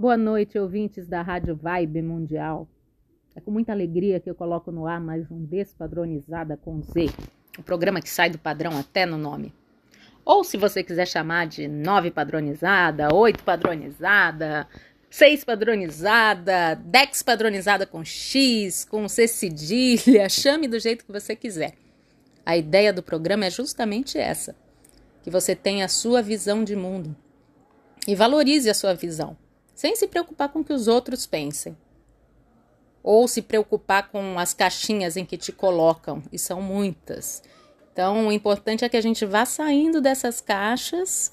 Boa noite, ouvintes da Rádio Vibe Mundial. É com muita alegria que eu coloco no ar mais um Despadronizada com Z, o programa que sai do padrão até no nome. Ou se você quiser chamar de nove padronizada, oito padronizada, seis padronizada, dex padronizada com X, com C cedilha, chame do jeito que você quiser. A ideia do programa é justamente essa: que você tenha a sua visão de mundo e valorize a sua visão sem se preocupar com o que os outros pensem. Ou se preocupar com as caixinhas em que te colocam, e são muitas. Então, o importante é que a gente vá saindo dessas caixas.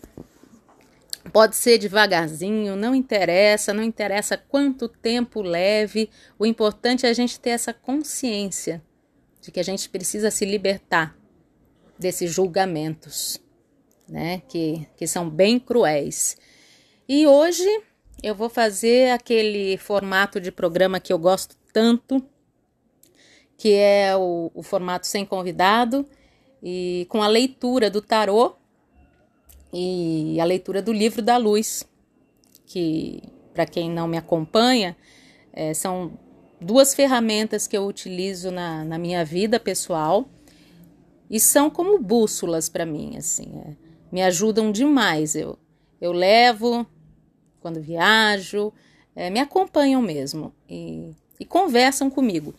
Pode ser devagarzinho, não interessa, não interessa quanto tempo leve. O importante é a gente ter essa consciência de que a gente precisa se libertar desses julgamentos, né? Que, que são bem cruéis. E hoje eu vou fazer aquele formato de programa que eu gosto tanto, que é o, o formato sem convidado e com a leitura do tarô e a leitura do livro da luz, que para quem não me acompanha é, são duas ferramentas que eu utilizo na, na minha vida pessoal e são como bússolas para mim, assim, é, me ajudam demais. Eu, eu levo quando viajo, é, me acompanham mesmo e, e conversam comigo.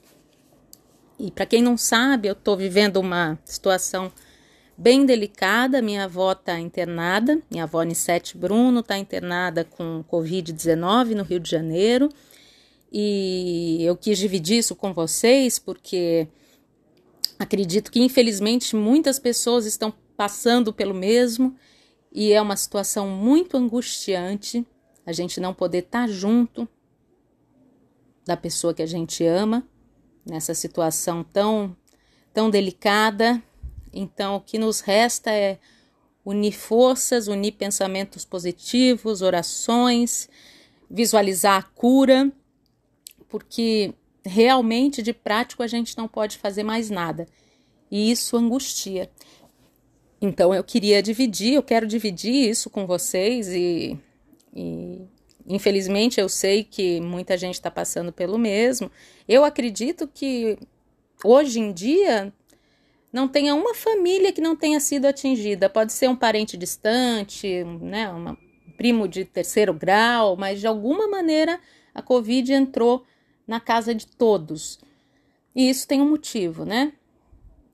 E para quem não sabe, eu estou vivendo uma situação bem delicada. Minha avó está internada, minha avó Nissete Bruno está internada com Covid-19 no Rio de Janeiro. E eu quis dividir isso com vocês porque acredito que infelizmente muitas pessoas estão passando pelo mesmo e é uma situação muito angustiante a gente não poder estar tá junto da pessoa que a gente ama nessa situação tão tão delicada. Então, o que nos resta é unir forças, unir pensamentos positivos, orações, visualizar a cura, porque realmente de prático a gente não pode fazer mais nada. E isso angustia. Então eu queria dividir, eu quero dividir isso com vocês e e infelizmente eu sei que muita gente está passando pelo mesmo. Eu acredito que hoje em dia não tenha uma família que não tenha sido atingida. Pode ser um parente distante, né, um primo de terceiro grau, mas de alguma maneira a Covid entrou na casa de todos. E isso tem um motivo, né?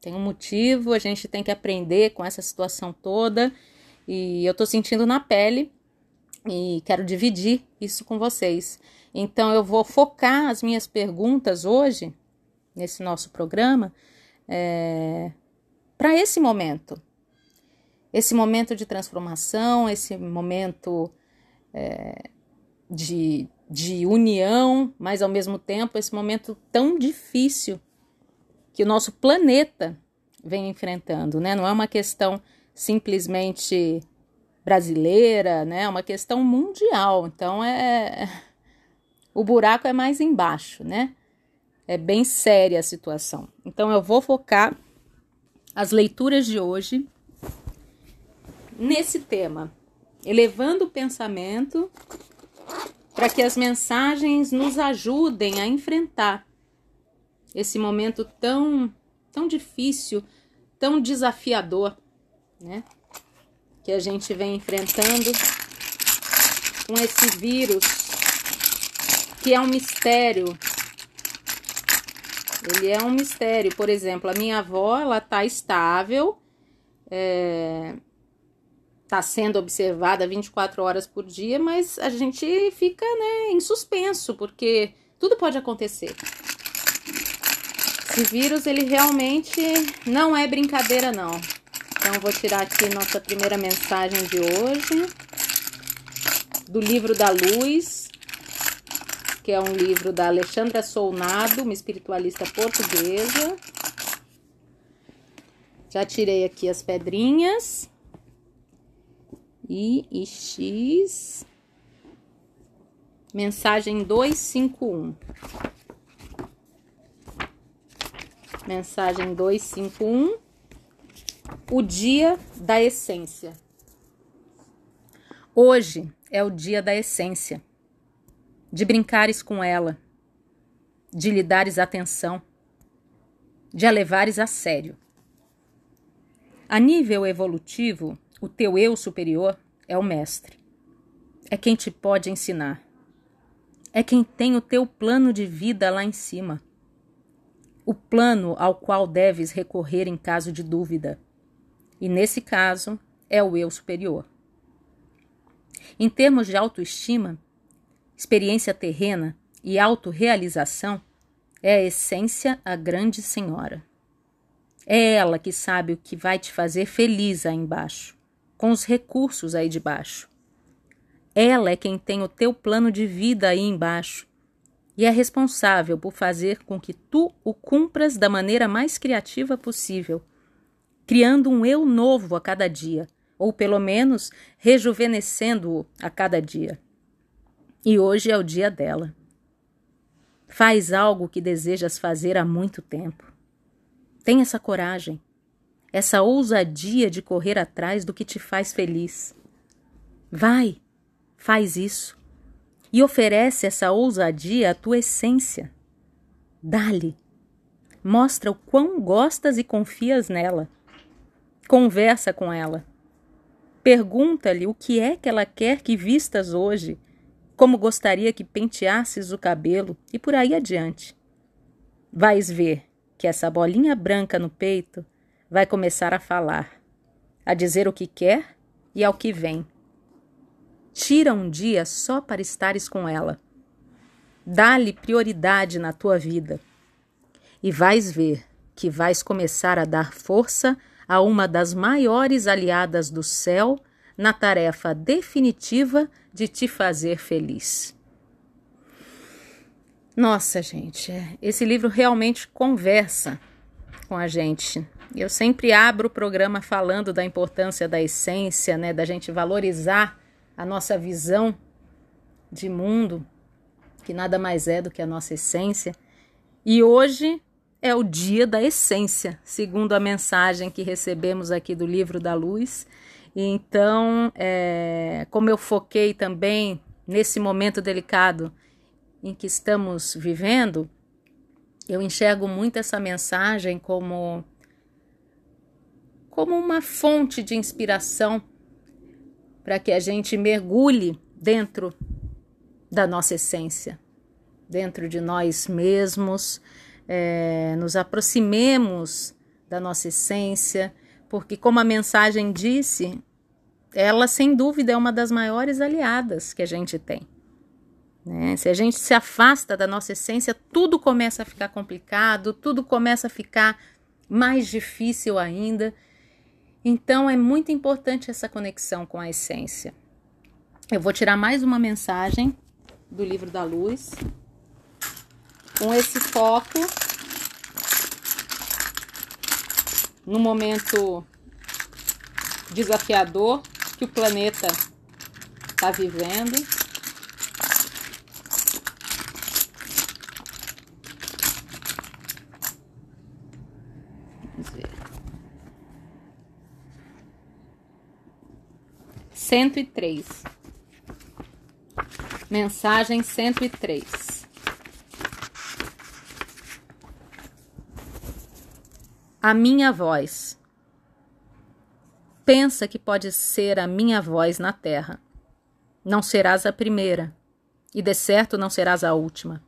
Tem um motivo, a gente tem que aprender com essa situação toda. E eu tô sentindo na pele e quero dividir isso com vocês. Então, eu vou focar as minhas perguntas hoje, nesse nosso programa, é, para esse momento. Esse momento de transformação, esse momento é, de, de união, mas ao mesmo tempo esse momento tão difícil que o nosso planeta vem enfrentando, né? Não é uma questão simplesmente brasileira, né? É uma questão mundial. Então é o buraco é mais embaixo, né? É bem séria a situação. Então eu vou focar as leituras de hoje nesse tema, elevando o pensamento para que as mensagens nos ajudem a enfrentar esse momento tão tão difícil, tão desafiador, né? Que a gente vem enfrentando com esse vírus, que é um mistério. Ele é um mistério. Por exemplo, a minha avó, ela tá estável, é, tá sendo observada 24 horas por dia, mas a gente fica, né, em suspenso, porque tudo pode acontecer. Esse vírus, ele realmente não é brincadeira, não. Então, vou tirar aqui nossa primeira mensagem de hoje, do livro da luz, que é um livro da Alexandra Solnado, uma espiritualista portuguesa. Já tirei aqui as pedrinhas. I e X. Mensagem 251. Mensagem 251 o dia da essência. Hoje é o dia da essência. de brincares com ela, de lhe dares atenção, de a levares a sério. A nível evolutivo, o teu eu superior é o mestre. É quem te pode ensinar. É quem tem o teu plano de vida lá em cima. O plano ao qual deves recorrer em caso de dúvida. E nesse caso, é o eu superior. Em termos de autoestima, experiência terrena e autorrealização, é a essência a grande senhora. É ela que sabe o que vai te fazer feliz aí embaixo, com os recursos aí de baixo. Ela é quem tem o teu plano de vida aí embaixo e é responsável por fazer com que tu o cumpras da maneira mais criativa possível, criando um eu novo a cada dia, ou pelo menos rejuvenescendo-o a cada dia. E hoje é o dia dela. Faz algo que desejas fazer há muito tempo. Tem essa coragem, essa ousadia de correr atrás do que te faz feliz. Vai, faz isso e oferece essa ousadia à tua essência. Dá-lhe. Mostra o quão gostas e confias nela. Conversa com ela. Pergunta-lhe o que é que ela quer que vistas hoje como gostaria que penteasses o cabelo e por aí adiante. Vais ver que essa bolinha branca no peito vai começar a falar, a dizer o que quer e ao que vem. Tira um dia só para estares com ela. Dá-lhe prioridade na tua vida. E vais ver que vais começar a dar força a uma das maiores aliadas do céu na tarefa definitiva de te fazer feliz. Nossa, gente, esse livro realmente conversa com a gente. Eu sempre abro o programa falando da importância da essência, né, da gente valorizar a nossa visão de mundo, que nada mais é do que a nossa essência. E hoje é o dia da essência, segundo a mensagem que recebemos aqui do livro da luz. Então, é, como eu foquei também nesse momento delicado em que estamos vivendo, eu enxergo muito essa mensagem como como uma fonte de inspiração para que a gente mergulhe dentro da nossa essência, dentro de nós mesmos, é, nos aproximemos da nossa essência, porque, como a mensagem disse, ela sem dúvida é uma das maiores aliadas que a gente tem. Né? Se a gente se afasta da nossa essência, tudo começa a ficar complicado, tudo começa a ficar mais difícil ainda. Então é muito importante essa conexão com a essência. Eu vou tirar mais uma mensagem do livro da luz com esse foco no momento desafiador que o planeta está vivendo. Vamos ver. 103. Mensagem 103. A minha voz. Pensa que pode ser a minha voz na terra. Não serás a primeira, e de certo não serás a última.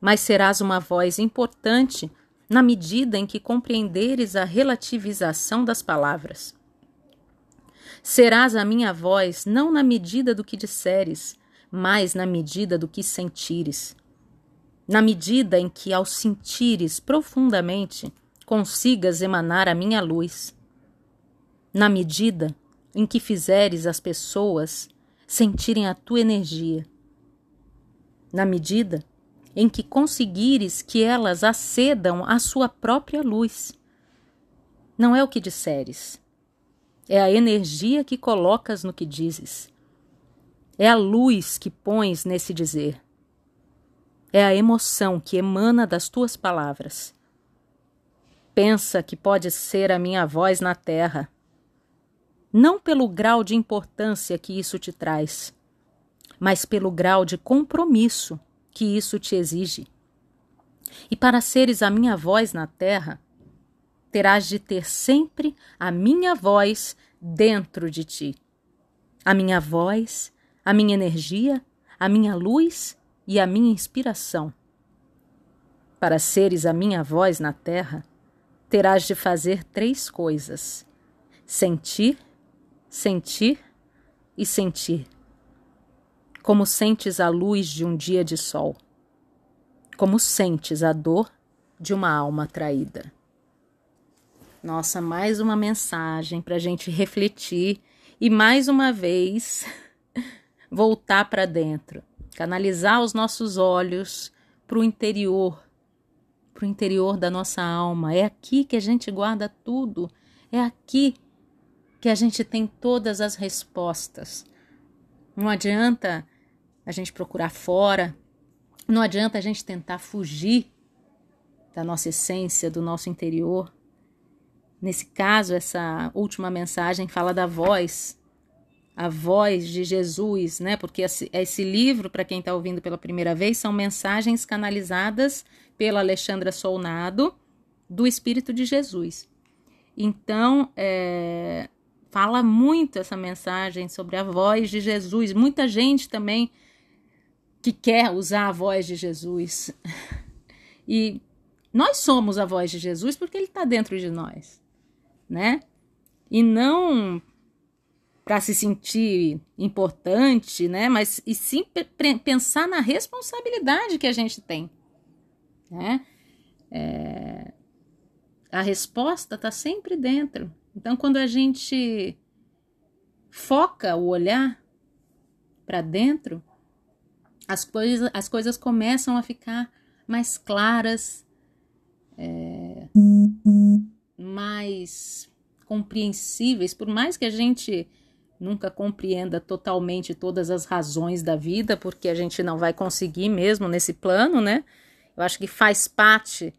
Mas serás uma voz importante na medida em que compreenderes a relativização das palavras. Serás a minha voz não na medida do que disseres, mas na medida do que sentires. Na medida em que, ao sentires profundamente, consigas emanar a minha luz. Na medida em que fizeres as pessoas sentirem a tua energia. Na medida em que conseguires que elas acedam à sua própria luz. Não é o que disseres, é a energia que colocas no que dizes. É a luz que pões nesse dizer. É a emoção que emana das tuas palavras pensa que pode ser a minha voz na terra. Não pelo grau de importância que isso te traz, mas pelo grau de compromisso que isso te exige. E para seres a minha voz na terra, terás de ter sempre a minha voz dentro de ti. A minha voz, a minha energia, a minha luz e a minha inspiração. Para seres a minha voz na terra, terás de fazer três coisas: sentir, sentir e sentir. Como sentes a luz de um dia de sol, como sentes a dor de uma alma traída. Nossa, mais uma mensagem para a gente refletir e mais uma vez voltar para dentro, canalizar os nossos olhos para o interior, para o interior da nossa alma. É aqui que a gente guarda tudo, é aqui que a gente tem todas as respostas. Não adianta a gente procurar fora, não adianta a gente tentar fugir da nossa essência, do nosso interior. Nesse caso, essa última mensagem fala da voz, a voz de Jesus, né? Porque esse, livro, para quem está ouvindo pela primeira vez, são mensagens canalizadas pela Alexandra Solnado do Espírito de Jesus. Então, é, fala muito essa mensagem sobre a voz de Jesus. Muita gente também que quer usar a voz de Jesus. E nós somos a voz de Jesus porque ele está dentro de nós né? E não para se sentir importante, né? Mas e sim pensar na responsabilidade que a gente tem, né? É, a resposta está sempre dentro. Então, quando a gente foca o olhar para dentro, as coisas, as coisas começam a ficar mais claras, é, mais compreensíveis, por mais que a gente nunca compreenda totalmente todas as razões da vida, porque a gente não vai conseguir mesmo nesse plano, né? Eu acho que faz parte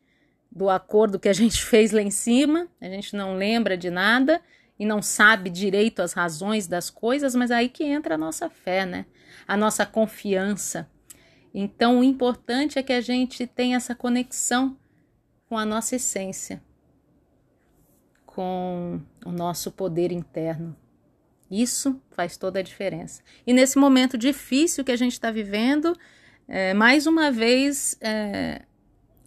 do acordo que a gente fez lá em cima, a gente não lembra de nada e não sabe direito as razões das coisas, mas aí que entra a nossa fé, né? A nossa confiança. Então, o importante é que a gente tenha essa conexão com a nossa essência com o nosso poder interno. Isso faz toda a diferença. E nesse momento difícil que a gente está vivendo, é, mais uma vez, é,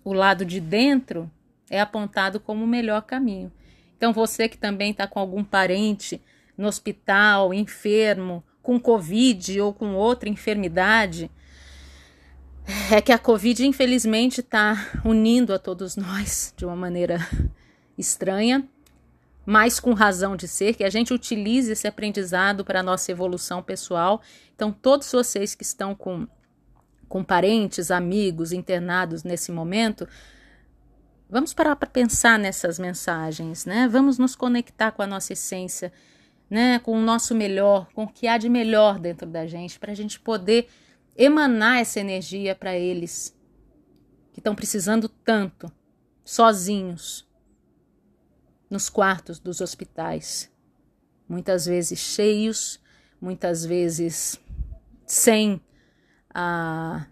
o lado de dentro é apontado como o melhor caminho. Então, você que também está com algum parente no hospital, enfermo, com Covid ou com outra enfermidade, é que a Covid, infelizmente, está unindo a todos nós de uma maneira estranha mais com razão de ser, que a gente utilize esse aprendizado para a nossa evolução pessoal. Então, todos vocês que estão com, com parentes, amigos internados nesse momento, vamos parar para pensar nessas mensagens, né? Vamos nos conectar com a nossa essência, né? Com o nosso melhor, com o que há de melhor dentro da gente, para a gente poder emanar essa energia para eles que estão precisando tanto, sozinhos nos quartos dos hospitais, muitas vezes cheios, muitas vezes sem a,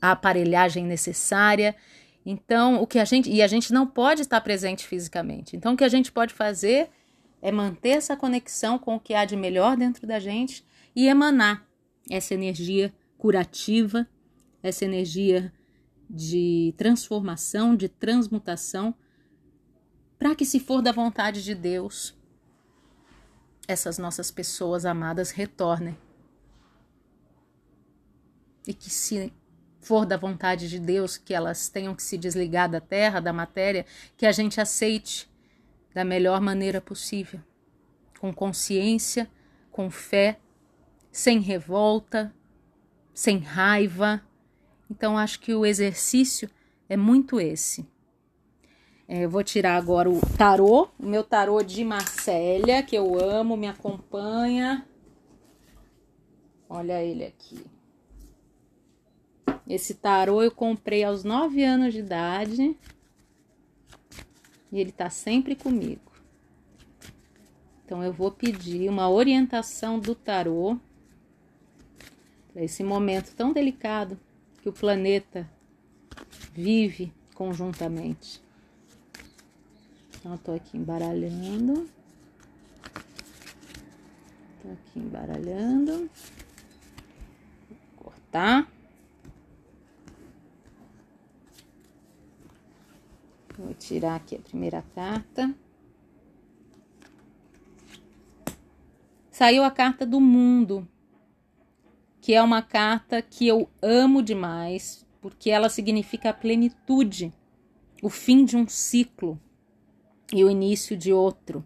a aparelhagem necessária. Então, o que a gente e a gente não pode estar presente fisicamente. Então, o que a gente pode fazer é manter essa conexão com o que há de melhor dentro da gente e emanar essa energia curativa, essa energia de transformação, de transmutação para que, se for da vontade de Deus, essas nossas pessoas amadas retornem. E que, se for da vontade de Deus que elas tenham que se desligar da terra, da matéria, que a gente aceite da melhor maneira possível, com consciência, com fé, sem revolta, sem raiva. Então, acho que o exercício é muito esse eu vou tirar agora o tarô, o meu tarô de Marcélia, que eu amo, me acompanha. Olha ele aqui. Esse tarô eu comprei aos 9 anos de idade. E ele tá sempre comigo. Então eu vou pedir uma orientação do tarô para esse momento tão delicado que o planeta vive conjuntamente. Então, eu tô aqui embaralhando. Tô aqui embaralhando. Vou cortar. Vou tirar aqui a primeira carta. Saiu a carta do mundo, que é uma carta que eu amo demais, porque ela significa a plenitude, o fim de um ciclo e o início de outro.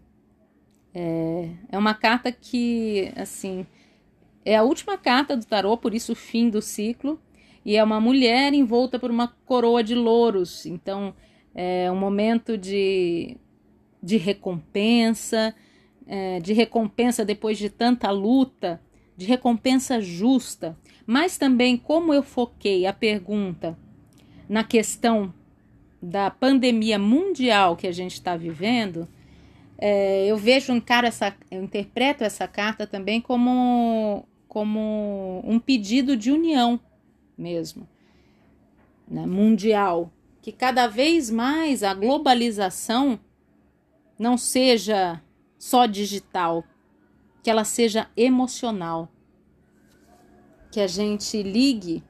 É, é uma carta que, assim, é a última carta do tarô, por isso o fim do ciclo, e é uma mulher envolta por uma coroa de louros. Então, é um momento de, de recompensa, é, de recompensa depois de tanta luta, de recompensa justa, mas também como eu foquei a pergunta na questão da pandemia mundial que a gente está vivendo, é, eu vejo, encaro essa, eu interpreto essa carta também como, como um pedido de união mesmo, né, mundial, que cada vez mais a globalização não seja só digital, que ela seja emocional, que a gente ligue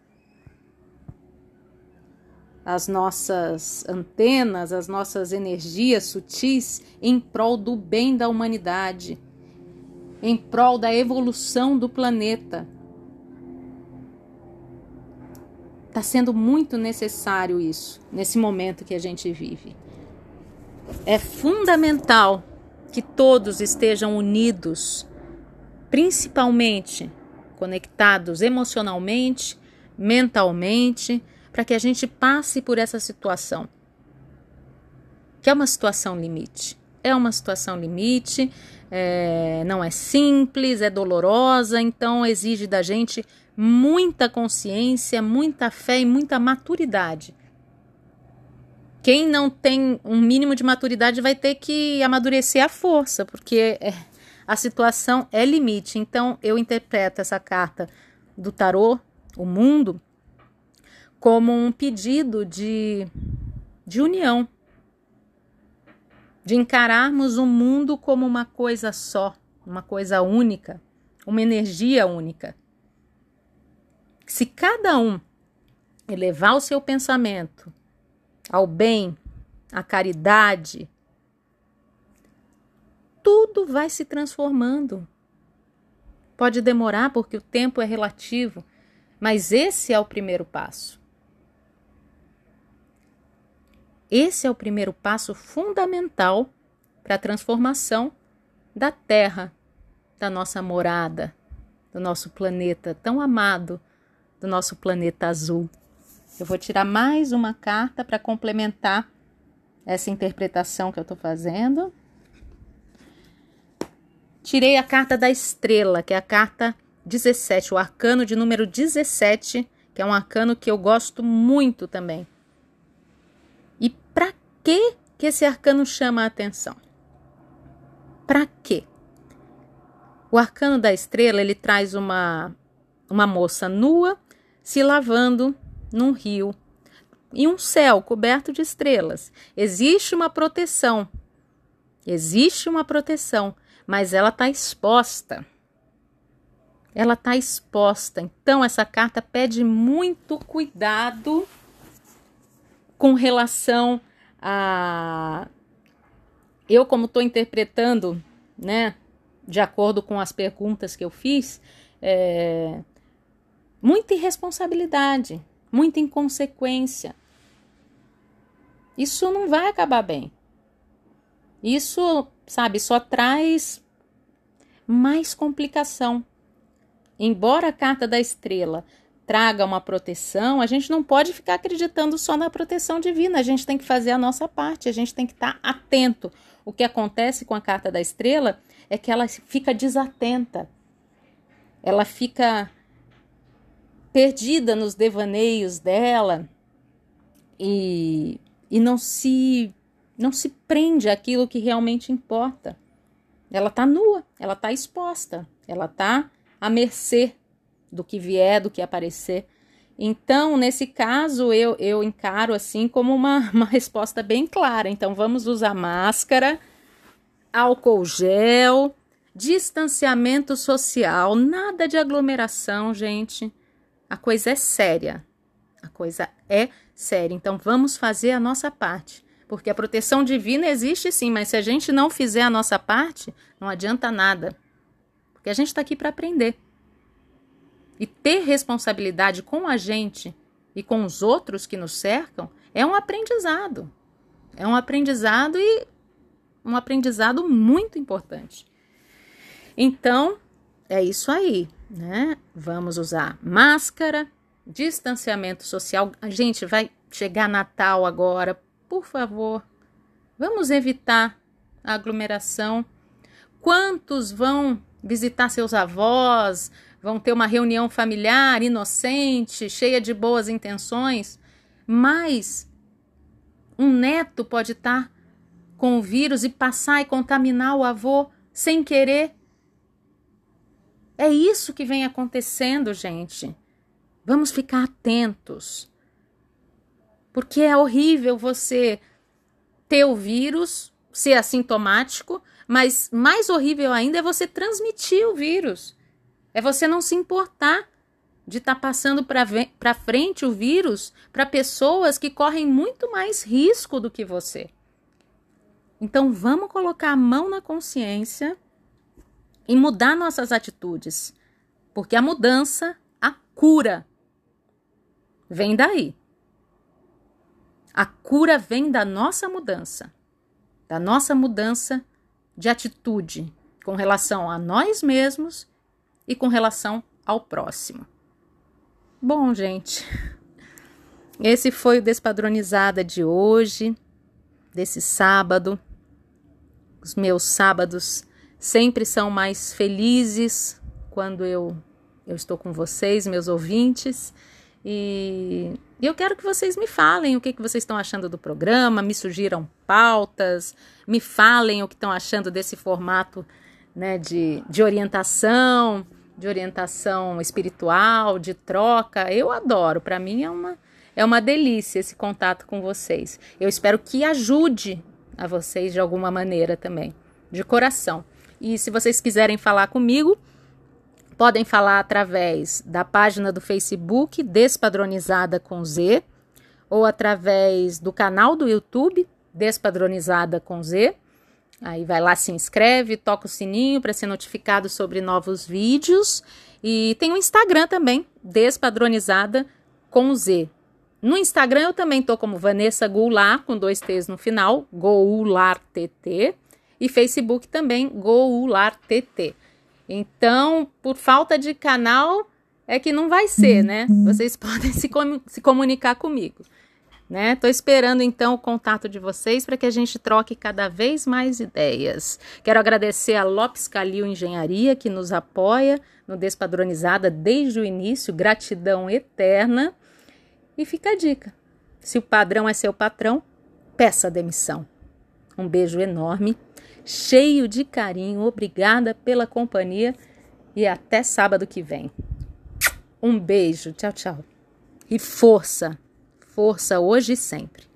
as nossas antenas, as nossas energias sutis em prol do bem da humanidade, em prol da evolução do planeta. Está sendo muito necessário isso nesse momento que a gente vive. É fundamental que todos estejam unidos, principalmente conectados emocionalmente, mentalmente, para que a gente passe por essa situação. Que é uma situação limite. É uma situação limite, é, não é simples, é dolorosa, então exige da gente muita consciência, muita fé e muita maturidade. Quem não tem um mínimo de maturidade vai ter que amadurecer a força, porque é, a situação é limite. Então eu interpreto essa carta do tarô, o mundo, como um pedido de, de união, de encararmos o mundo como uma coisa só, uma coisa única, uma energia única se cada um elevar o seu pensamento ao bem, à caridade, tudo vai se transformando. Pode demorar porque o tempo é relativo, mas esse é o primeiro passo. Esse é o primeiro passo fundamental para a transformação da Terra, da nossa morada, do nosso planeta tão amado do nosso planeta azul. Eu vou tirar mais uma carta para complementar essa interpretação que eu estou fazendo. Tirei a carta da estrela, que é a carta 17, o arcano de número 17, que é um arcano que eu gosto muito também. Que que esse arcano chama a atenção? Para quê? O arcano da estrela, ele traz uma uma moça nua se lavando num rio e um céu coberto de estrelas. Existe uma proteção. Existe uma proteção, mas ela está exposta. Ela está exposta. Então, essa carta pede muito cuidado com relação a. Eu, como estou interpretando, né, de acordo com as perguntas que eu fiz, é, muita irresponsabilidade, muita inconsequência. Isso não vai acabar bem. Isso, sabe, só traz mais complicação. Embora a carta da estrela traga uma proteção, a gente não pode ficar acreditando só na proteção divina. A gente tem que fazer a nossa parte, a gente tem que estar atento. O que acontece com a carta da estrela é que ela fica desatenta. Ela fica perdida nos devaneios dela e, e não se não se prende àquilo que realmente importa. Ela está nua, ela está exposta, ela está à mercê do que vier, do que aparecer. Então, nesse caso, eu, eu encaro assim como uma, uma resposta bem clara. Então, vamos usar máscara, álcool gel, distanciamento social, nada de aglomeração, gente. A coisa é séria. A coisa é séria. Então, vamos fazer a nossa parte. Porque a proteção divina existe sim, mas se a gente não fizer a nossa parte, não adianta nada. Porque a gente está aqui para aprender. E ter responsabilidade com a gente e com os outros que nos cercam é um aprendizado. É um aprendizado e um aprendizado muito importante. Então, é isso aí, né? Vamos usar máscara, distanciamento social. A gente vai chegar Natal agora, por favor, vamos evitar a aglomeração. Quantos vão visitar seus avós, vão ter uma reunião familiar inocente, cheia de boas intenções, mas um neto pode estar com o vírus e passar e contaminar o avô sem querer. É isso que vem acontecendo, gente. Vamos ficar atentos. Porque é horrível você ter o vírus, ser assintomático, mas mais horrível ainda é você transmitir o vírus. É você não se importar de estar tá passando para frente o vírus para pessoas que correm muito mais risco do que você. Então vamos colocar a mão na consciência e mudar nossas atitudes, porque a mudança, a cura, vem daí. A cura vem da nossa mudança, da nossa mudança de atitude com relação a nós mesmos e com relação ao próximo. Bom, gente, esse foi o Despadronizada de hoje, desse sábado. Os meus sábados sempre são mais felizes quando eu, eu estou com vocês, meus ouvintes. E eu quero que vocês me falem o que, que vocês estão achando do programa, me sugiram pautas, me falem o que estão achando desse formato né, de, de orientação, de orientação espiritual, de troca. Eu adoro, para mim é uma, é uma delícia esse contato com vocês. Eu espero que ajude a vocês de alguma maneira também, de coração. E se vocês quiserem falar comigo, Podem falar através da página do Facebook Despadronizada com Z ou através do canal do YouTube Despadronizada com Z. Aí vai lá, se inscreve, toca o sininho para ser notificado sobre novos vídeos. E tem o Instagram também, Despadronizada com Z. No Instagram eu também tô como Vanessa Goulart, com dois T's no final, Goulart TT. E Facebook também, Goulart TT. Então, por falta de canal, é que não vai ser, né? Vocês podem se, com se comunicar comigo. Né? Tô esperando então o contato de vocês para que a gente troque cada vez mais ideias. Quero agradecer a Lopes Calil Engenharia que nos apoia no Despadronizada desde o início, gratidão eterna. E fica a dica: se o padrão é seu patrão, peça demissão. Um beijo enorme cheio de carinho. Obrigada pela companhia e até sábado que vem. Um beijo, tchau, tchau. E força, força hoje e sempre.